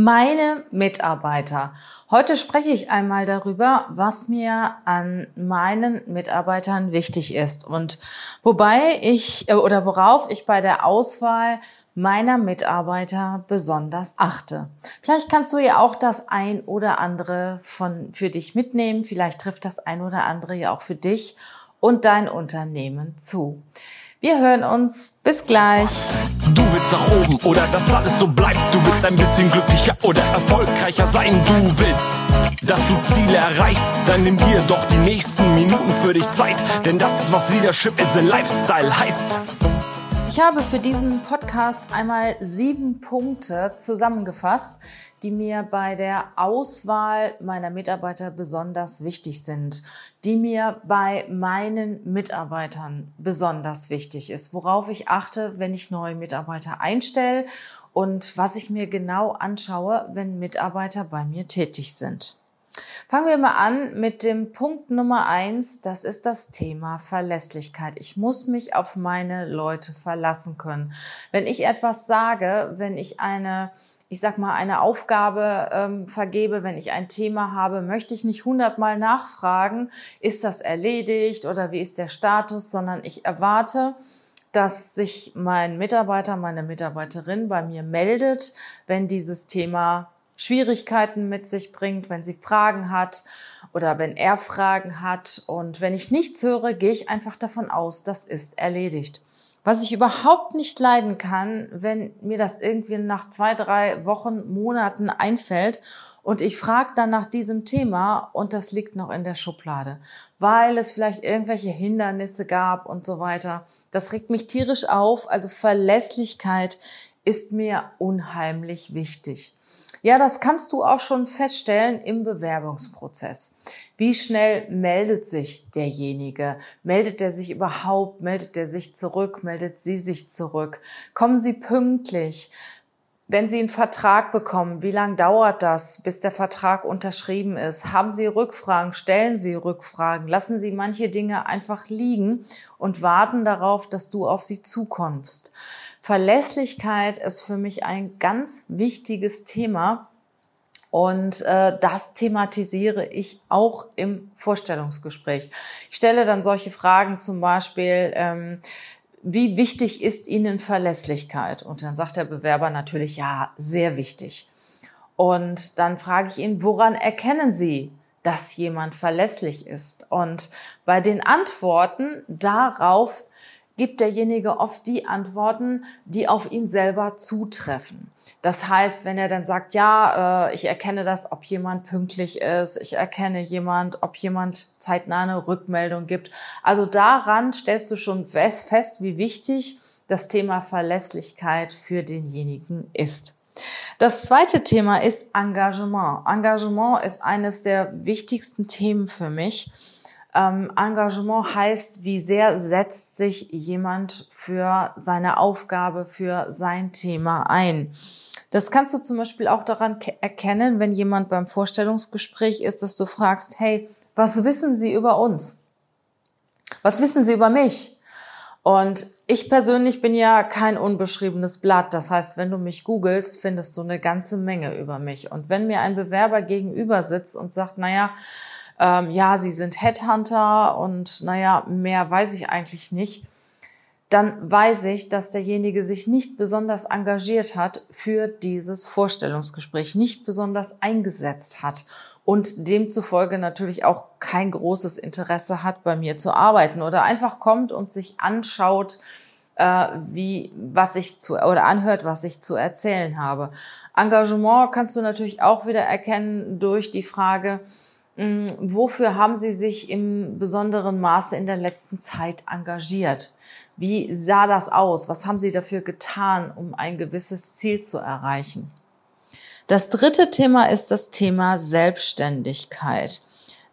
Meine Mitarbeiter. Heute spreche ich einmal darüber, was mir an meinen Mitarbeitern wichtig ist und wobei ich äh, oder worauf ich bei der Auswahl meiner Mitarbeiter besonders achte. Vielleicht kannst du ja auch das ein oder andere von für dich mitnehmen. Vielleicht trifft das ein oder andere ja auch für dich und dein Unternehmen zu. Wir hören uns. Bis gleich. Du willst nach oben oder dass alles so bleibt. Du willst ein bisschen glücklicher oder erfolgreicher sein. Du willst, dass du Ziele erreichst. Dann nimm dir doch die nächsten Minuten für dich Zeit. Denn das ist, was Leadership is a Lifestyle heißt. Ich habe für diesen Podcast einmal sieben Punkte zusammengefasst, die mir bei der Auswahl meiner Mitarbeiter besonders wichtig sind, die mir bei meinen Mitarbeitern besonders wichtig ist, worauf ich achte, wenn ich neue Mitarbeiter einstelle und was ich mir genau anschaue, wenn Mitarbeiter bei mir tätig sind. Fangen wir mal an mit dem Punkt Nummer eins. Das ist das Thema Verlässlichkeit. Ich muss mich auf meine Leute verlassen können. Wenn ich etwas sage, wenn ich eine ich sag mal, eine Aufgabe ähm, vergebe, wenn ich ein Thema habe, möchte ich nicht hundertmal nachfragen, ist das erledigt oder wie ist der Status, sondern ich erwarte, dass sich mein Mitarbeiter, meine Mitarbeiterin bei mir meldet, wenn dieses Thema Schwierigkeiten mit sich bringt, wenn sie Fragen hat oder wenn er Fragen hat. Und wenn ich nichts höre, gehe ich einfach davon aus, das ist erledigt. Was ich überhaupt nicht leiden kann, wenn mir das irgendwie nach zwei, drei Wochen, Monaten einfällt und ich frage dann nach diesem Thema und das liegt noch in der Schublade, weil es vielleicht irgendwelche Hindernisse gab und so weiter. Das regt mich tierisch auf. Also Verlässlichkeit ist mir unheimlich wichtig. Ja, das kannst du auch schon feststellen im Bewerbungsprozess. Wie schnell meldet sich derjenige? Meldet er sich überhaupt? Meldet er sich zurück? Meldet sie sich zurück? Kommen sie pünktlich? Wenn Sie einen Vertrag bekommen, wie lange dauert das, bis der Vertrag unterschrieben ist? Haben Sie Rückfragen? Stellen Sie Rückfragen? Lassen Sie manche Dinge einfach liegen und warten darauf, dass du auf sie zukommst. Verlässlichkeit ist für mich ein ganz wichtiges Thema. Und äh, das thematisiere ich auch im Vorstellungsgespräch. Ich stelle dann solche Fragen zum Beispiel, ähm, wie wichtig ist Ihnen Verlässlichkeit? Und dann sagt der Bewerber natürlich, ja, sehr wichtig. Und dann frage ich ihn, woran erkennen Sie, dass jemand verlässlich ist? Und bei den Antworten darauf gibt derjenige oft die Antworten, die auf ihn selber zutreffen. Das heißt, wenn er dann sagt, ja, äh, ich erkenne das, ob jemand pünktlich ist, ich erkenne jemand, ob jemand zeitnah eine Rückmeldung gibt. Also daran stellst du schon fest, wie wichtig das Thema Verlässlichkeit für denjenigen ist. Das zweite Thema ist Engagement. Engagement ist eines der wichtigsten Themen für mich. Ähm, Engagement heißt, wie sehr setzt sich jemand für seine Aufgabe, für sein Thema ein. Das kannst du zum Beispiel auch daran erkennen, wenn jemand beim Vorstellungsgespräch ist, dass du fragst, hey, was wissen Sie über uns? Was wissen Sie über mich? Und ich persönlich bin ja kein unbeschriebenes Blatt. Das heißt, wenn du mich googelst, findest du eine ganze Menge über mich. Und wenn mir ein Bewerber gegenüber sitzt und sagt, naja, ähm, ja, sie sind Headhunter und naja, mehr weiß ich eigentlich nicht, dann weiß ich, dass derjenige sich nicht besonders engagiert hat für dieses Vorstellungsgespräch, nicht besonders eingesetzt hat und demzufolge natürlich auch kein großes Interesse hat, bei mir zu arbeiten oder einfach kommt und sich anschaut, äh, wie was ich zu oder anhört, was ich zu erzählen habe. Engagement kannst du natürlich auch wieder erkennen durch die Frage, wofür haben Sie sich im besonderen Maße in der letzten Zeit engagiert? Wie sah das aus? Was haben Sie dafür getan, um ein gewisses Ziel zu erreichen? Das dritte Thema ist das Thema Selbstständigkeit.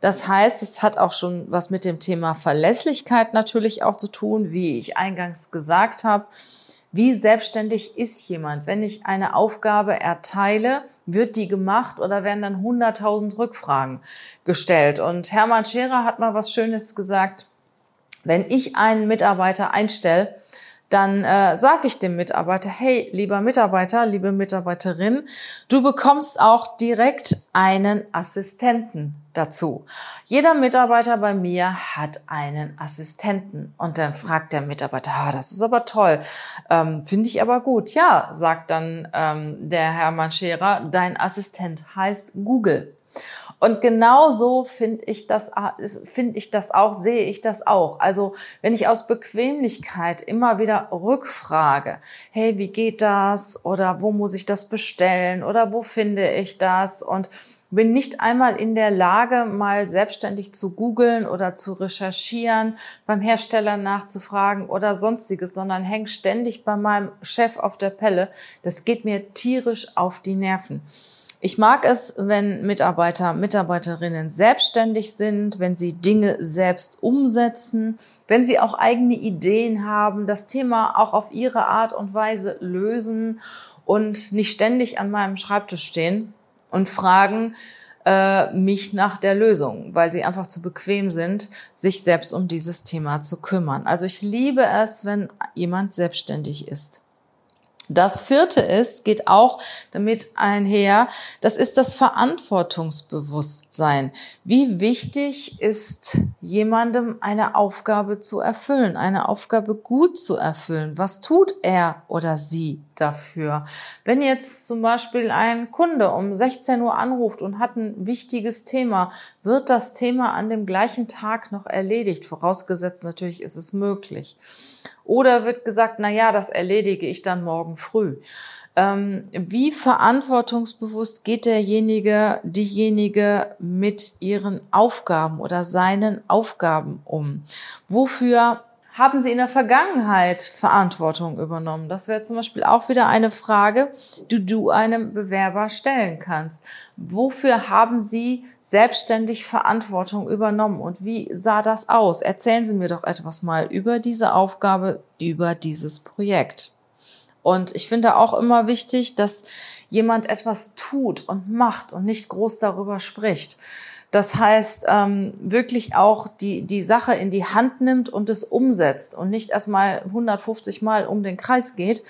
Das heißt, es hat auch schon was mit dem Thema Verlässlichkeit natürlich auch zu tun, wie ich eingangs gesagt habe. Wie selbstständig ist jemand? Wenn ich eine Aufgabe erteile, wird die gemacht oder werden dann 100.000 Rückfragen gestellt? Und Hermann Scherer hat mal was Schönes gesagt. Wenn ich einen Mitarbeiter einstelle, dann äh, sage ich dem Mitarbeiter, hey, lieber Mitarbeiter, liebe Mitarbeiterin, du bekommst auch direkt einen Assistenten dazu. Jeder Mitarbeiter bei mir hat einen Assistenten. Und dann fragt der Mitarbeiter, ah, das ist aber toll, ähm, finde ich aber gut. Ja, sagt dann ähm, der Herr Manschera, dein Assistent heißt Google. Und genau so finde ich das, finde ich das auch, sehe ich das auch. Also wenn ich aus Bequemlichkeit immer wieder rückfrage, hey, wie geht das? Oder wo muss ich das bestellen? Oder wo finde ich das? Und bin nicht einmal in der Lage, mal selbstständig zu googeln oder zu recherchieren, beim Hersteller nachzufragen oder sonstiges, sondern hänge ständig bei meinem Chef auf der Pelle. Das geht mir tierisch auf die Nerven. Ich mag es, wenn Mitarbeiter, Mitarbeiterinnen selbstständig sind, wenn sie Dinge selbst umsetzen, wenn sie auch eigene Ideen haben, das Thema auch auf ihre Art und Weise lösen und nicht ständig an meinem Schreibtisch stehen und fragen äh, mich nach der Lösung, weil sie einfach zu bequem sind, sich selbst um dieses Thema zu kümmern. Also ich liebe es, wenn jemand selbstständig ist. Das vierte ist, geht auch damit einher, das ist das Verantwortungsbewusstsein. Wie wichtig ist jemandem eine Aufgabe zu erfüllen, eine Aufgabe gut zu erfüllen? Was tut er oder sie dafür? Wenn jetzt zum Beispiel ein Kunde um 16 Uhr anruft und hat ein wichtiges Thema, wird das Thema an dem gleichen Tag noch erledigt? Vorausgesetzt natürlich ist es möglich. Oder wird gesagt, na ja, das erledige ich dann morgen früh. Ähm, wie verantwortungsbewusst geht derjenige, diejenige mit ihren Aufgaben oder seinen Aufgaben um? Wofür haben Sie in der Vergangenheit Verantwortung übernommen? Das wäre zum Beispiel auch wieder eine Frage, die du einem Bewerber stellen kannst. Wofür haben Sie selbstständig Verantwortung übernommen und wie sah das aus? Erzählen Sie mir doch etwas mal über diese Aufgabe, über dieses Projekt. Und ich finde auch immer wichtig, dass jemand etwas tut und macht und nicht groß darüber spricht. Das heißt, ähm, wirklich auch die, die Sache in die Hand nimmt und es umsetzt und nicht erstmal 150 Mal um den Kreis geht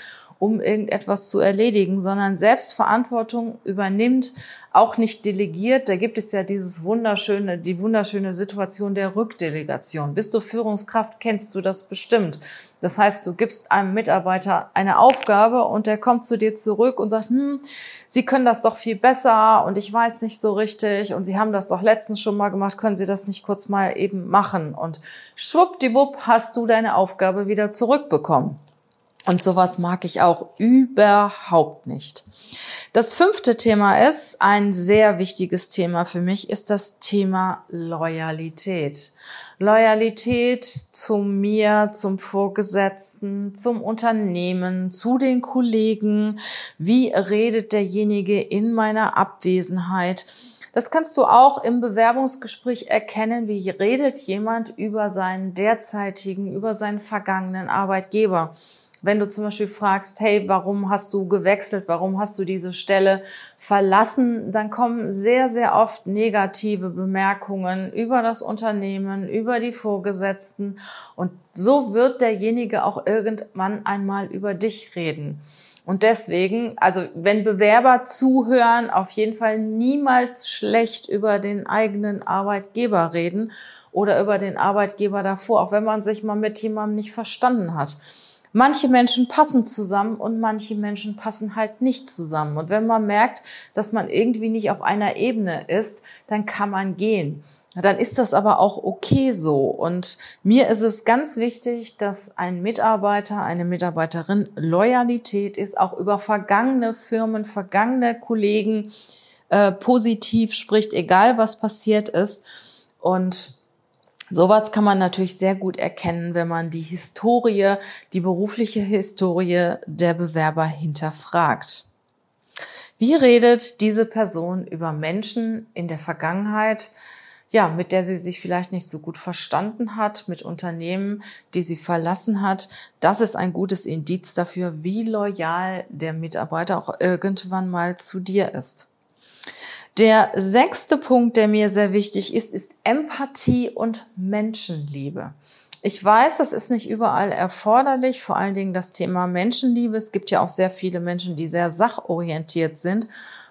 um irgendetwas zu erledigen, sondern selbst Verantwortung übernimmt, auch nicht delegiert. Da gibt es ja dieses wunderschöne, die wunderschöne Situation der Rückdelegation. Bist du Führungskraft, kennst du das bestimmt. Das heißt, du gibst einem Mitarbeiter eine Aufgabe und der kommt zu dir zurück und sagt, hm, Sie können das doch viel besser und ich weiß nicht so richtig und Sie haben das doch letztens schon mal gemacht, können Sie das nicht kurz mal eben machen? Und schwuppdiwupp hast du deine Aufgabe wieder zurückbekommen. Und sowas mag ich auch überhaupt nicht. Das fünfte Thema ist, ein sehr wichtiges Thema für mich, ist das Thema Loyalität. Loyalität zu mir, zum Vorgesetzten, zum Unternehmen, zu den Kollegen. Wie redet derjenige in meiner Abwesenheit? Das kannst du auch im Bewerbungsgespräch erkennen, wie redet jemand über seinen derzeitigen, über seinen vergangenen Arbeitgeber wenn du zum Beispiel fragst, hey, warum hast du gewechselt, warum hast du diese Stelle verlassen, dann kommen sehr, sehr oft negative Bemerkungen über das Unternehmen, über die Vorgesetzten. Und so wird derjenige auch irgendwann einmal über dich reden. Und deswegen, also wenn Bewerber zuhören, auf jeden Fall niemals schlecht über den eigenen Arbeitgeber reden oder über den Arbeitgeber davor, auch wenn man sich mal mit jemandem nicht verstanden hat manche Menschen passen zusammen und manche Menschen passen halt nicht zusammen. Und wenn man merkt, dass man irgendwie nicht auf einer Ebene ist, dann kann man gehen. Dann ist das aber auch okay so. Und mir ist es ganz wichtig, dass ein Mitarbeiter, eine Mitarbeiterin Loyalität ist, auch über vergangene Firmen, vergangene Kollegen äh, positiv spricht, egal was passiert ist. Und Sowas kann man natürlich sehr gut erkennen, wenn man die Historie, die berufliche Historie der Bewerber hinterfragt. Wie redet diese Person über Menschen in der Vergangenheit, ja, mit der sie sich vielleicht nicht so gut verstanden hat, mit Unternehmen, die sie verlassen hat? Das ist ein gutes Indiz dafür, wie loyal der Mitarbeiter auch irgendwann mal zu dir ist. Der sechste Punkt, der mir sehr wichtig ist, ist Empathie und Menschenliebe. Ich weiß, das ist nicht überall erforderlich, vor allen Dingen das Thema Menschenliebe. Es gibt ja auch sehr viele Menschen, die sehr sachorientiert sind.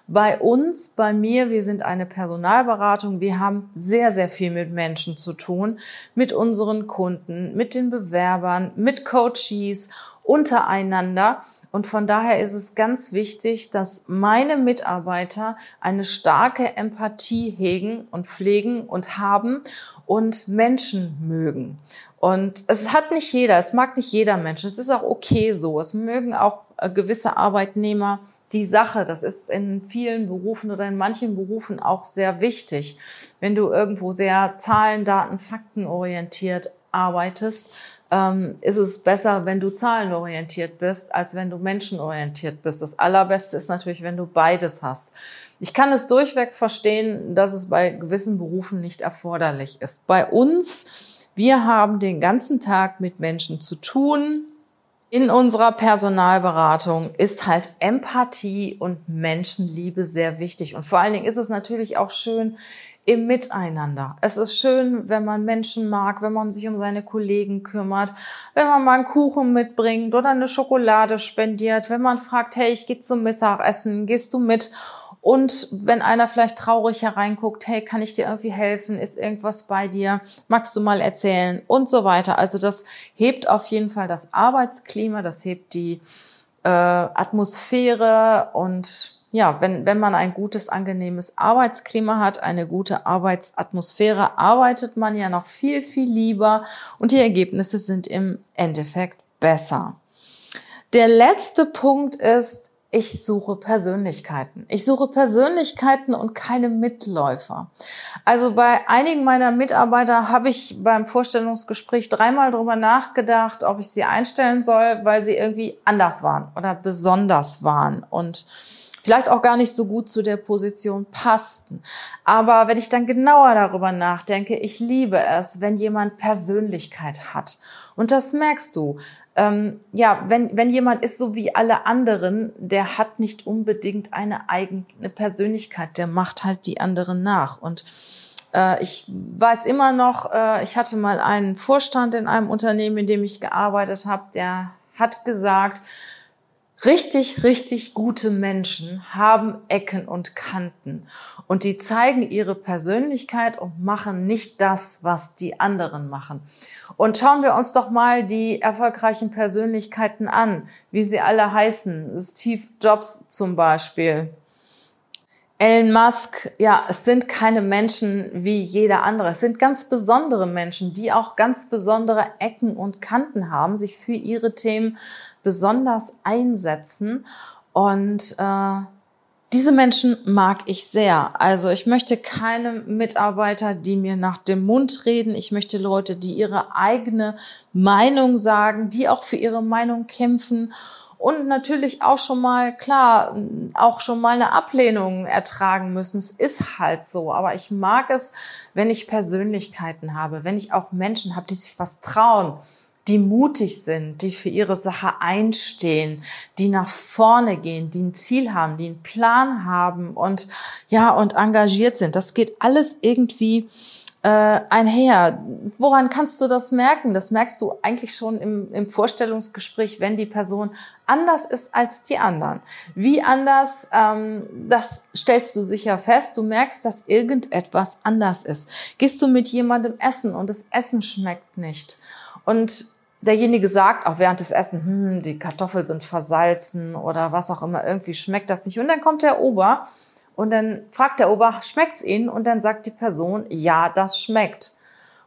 Bei uns, bei mir, wir sind eine Personalberatung. Wir haben sehr, sehr viel mit Menschen zu tun, mit unseren Kunden, mit den Bewerbern, mit Coaches, untereinander. Und von daher ist es ganz wichtig, dass meine Mitarbeiter eine starke Empathie hegen und pflegen und haben und Menschen mögen. Und es hat nicht jeder, es mag nicht jeder Mensch. Es ist auch okay so. Es mögen auch äh, gewisse Arbeitnehmer die Sache. Das ist in vielen Berufen oder in manchen Berufen auch sehr wichtig. Wenn du irgendwo sehr Zahlen, Daten, Fakten orientiert arbeitest, ähm, ist es besser, wenn du zahlenorientiert bist, als wenn du menschenorientiert bist. Das Allerbeste ist natürlich, wenn du beides hast. Ich kann es durchweg verstehen, dass es bei gewissen Berufen nicht erforderlich ist. Bei uns wir haben den ganzen Tag mit Menschen zu tun. In unserer Personalberatung ist halt Empathie und Menschenliebe sehr wichtig. Und vor allen Dingen ist es natürlich auch schön im Miteinander. Es ist schön, wenn man Menschen mag, wenn man sich um seine Kollegen kümmert, wenn man mal einen Kuchen mitbringt oder eine Schokolade spendiert, wenn man fragt, hey, ich gehe zum Mittagessen, gehst du mit? Und wenn einer vielleicht traurig hereinguckt, hey, kann ich dir irgendwie helfen? Ist irgendwas bei dir? Magst du mal erzählen? Und so weiter. Also das hebt auf jeden Fall das Arbeitsklima, das hebt die äh, Atmosphäre und ja, wenn, wenn man ein gutes, angenehmes Arbeitsklima hat, eine gute Arbeitsatmosphäre, arbeitet man ja noch viel, viel lieber und die Ergebnisse sind im Endeffekt besser. Der letzte Punkt ist, ich suche Persönlichkeiten. Ich suche Persönlichkeiten und keine Mitläufer. Also bei einigen meiner Mitarbeiter habe ich beim Vorstellungsgespräch dreimal drüber nachgedacht, ob ich sie einstellen soll, weil sie irgendwie anders waren oder besonders waren und vielleicht auch gar nicht so gut zu der Position passten. Aber wenn ich dann genauer darüber nachdenke, ich liebe es, wenn jemand Persönlichkeit hat. Und das merkst du ähm, ja, wenn, wenn jemand ist so wie alle anderen, der hat nicht unbedingt eine eigene Persönlichkeit, der macht halt die anderen nach. Und äh, ich weiß immer noch, äh, ich hatte mal einen Vorstand in einem Unternehmen, in dem ich gearbeitet habe, der hat gesagt, Richtig, richtig gute Menschen haben Ecken und Kanten und die zeigen ihre Persönlichkeit und machen nicht das, was die anderen machen. Und schauen wir uns doch mal die erfolgreichen Persönlichkeiten an, wie sie alle heißen. Steve Jobs zum Beispiel, Elon Musk, ja, es sind keine Menschen wie jeder andere. Es sind ganz besondere Menschen, die auch ganz besondere Ecken und Kanten haben, sich für ihre Themen besonders einsetzen. Und äh, diese Menschen mag ich sehr. Also ich möchte keine Mitarbeiter, die mir nach dem Mund reden. Ich möchte Leute, die ihre eigene Meinung sagen, die auch für ihre Meinung kämpfen und natürlich auch schon mal, klar, auch schon mal eine Ablehnung ertragen müssen. Es ist halt so. Aber ich mag es, wenn ich Persönlichkeiten habe, wenn ich auch Menschen habe, die sich was trauen, die mutig sind, die für ihre Sache einstehen, die nach vorne gehen, die ein Ziel haben, die einen Plan haben und ja, und engagiert sind. Das geht alles irgendwie äh, einher. Woran kannst du das merken? Das merkst du eigentlich schon im, im Vorstellungsgespräch, wenn die Person anders ist als die anderen. Wie anders, ähm, das stellst du sicher fest. Du merkst, dass irgendetwas anders ist. Gehst du mit jemandem essen und das Essen schmeckt nicht und derjenige sagt auch während des Essen, hm, die Kartoffeln sind versalzen oder was auch immer, irgendwie schmeckt das nicht. Und dann kommt der Ober und dann fragt der Ober, schmeckt's Ihnen? Und dann sagt die Person, ja, das schmeckt.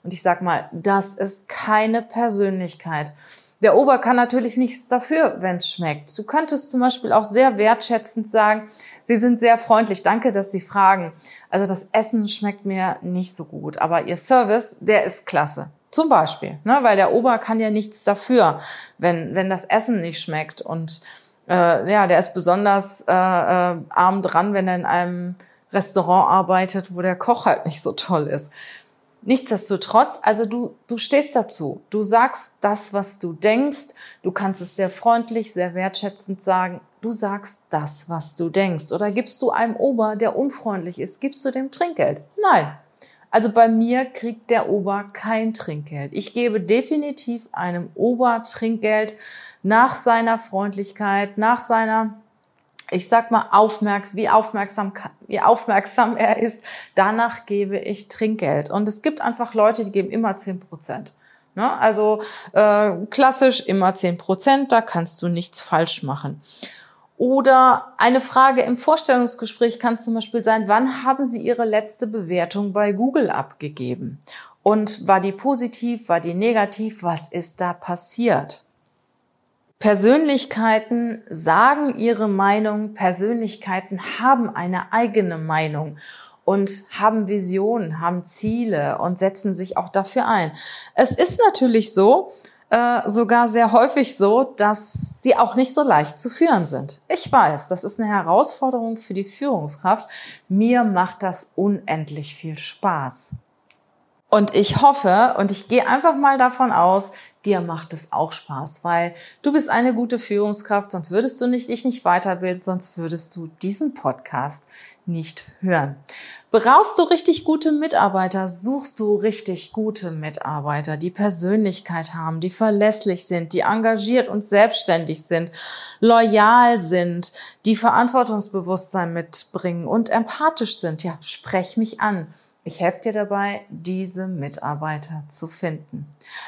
Und ich sag mal, das ist keine Persönlichkeit. Der Ober kann natürlich nichts dafür, wenn es schmeckt. Du könntest zum Beispiel auch sehr wertschätzend sagen, Sie sind sehr freundlich, danke, dass Sie fragen. Also das Essen schmeckt mir nicht so gut, aber Ihr Service, der ist klasse. Zum Beispiel, ne? weil der Ober kann ja nichts dafür, wenn, wenn das Essen nicht schmeckt. Und äh, ja, der ist besonders äh, äh, arm dran, wenn er in einem Restaurant arbeitet, wo der Koch halt nicht so toll ist. Nichtsdestotrotz, also du, du stehst dazu. Du sagst das, was du denkst. Du kannst es sehr freundlich, sehr wertschätzend sagen. Du sagst das, was du denkst. Oder gibst du einem Ober, der unfreundlich ist, gibst du dem Trinkgeld? Nein. Also bei mir kriegt der Ober kein Trinkgeld. Ich gebe definitiv einem Ober Trinkgeld nach seiner Freundlichkeit, nach seiner ich sag mal, aufmerksam, wie aufmerksam, wie aufmerksam er ist, danach gebe ich Trinkgeld. Und es gibt einfach Leute, die geben immer zehn Prozent. Ne? Also äh, klassisch immer zehn Prozent, da kannst du nichts falsch machen. Oder eine Frage im Vorstellungsgespräch kann zum Beispiel sein, wann haben Sie Ihre letzte Bewertung bei Google abgegeben? Und war die positiv, war die negativ? Was ist da passiert? Persönlichkeiten sagen ihre Meinung, Persönlichkeiten haben eine eigene Meinung und haben Visionen, haben Ziele und setzen sich auch dafür ein. Es ist natürlich so, äh, sogar sehr häufig so, dass sie auch nicht so leicht zu führen sind. Ich weiß, das ist eine Herausforderung für die Führungskraft. Mir macht das unendlich viel Spaß. Und ich hoffe und ich gehe einfach mal davon aus, dir macht es auch Spaß, weil du bist eine gute Führungskraft, sonst würdest du nicht, dich nicht weiterbilden, sonst würdest du diesen Podcast nicht hören. Brauchst du richtig gute Mitarbeiter, suchst du richtig gute Mitarbeiter, die Persönlichkeit haben, die verlässlich sind, die engagiert und selbstständig sind, loyal sind, die Verantwortungsbewusstsein mitbringen und empathisch sind. Ja, sprech mich an. Ich helfe dir dabei, diese Mitarbeiter zu finden.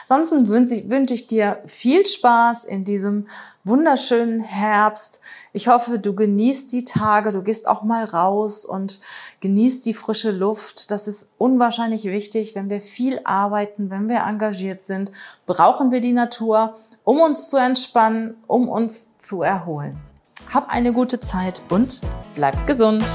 Ansonsten wünsche ich, wünsche ich dir viel Spaß in diesem wunderschönen Herbst. Ich hoffe, du genießt die Tage, du gehst auch mal raus und genießt die frische Luft. Das ist unwahrscheinlich wichtig. Wenn wir viel arbeiten, wenn wir engagiert sind, brauchen wir die Natur, um uns zu entspannen, um uns zu erholen. Hab eine gute Zeit und bleib gesund.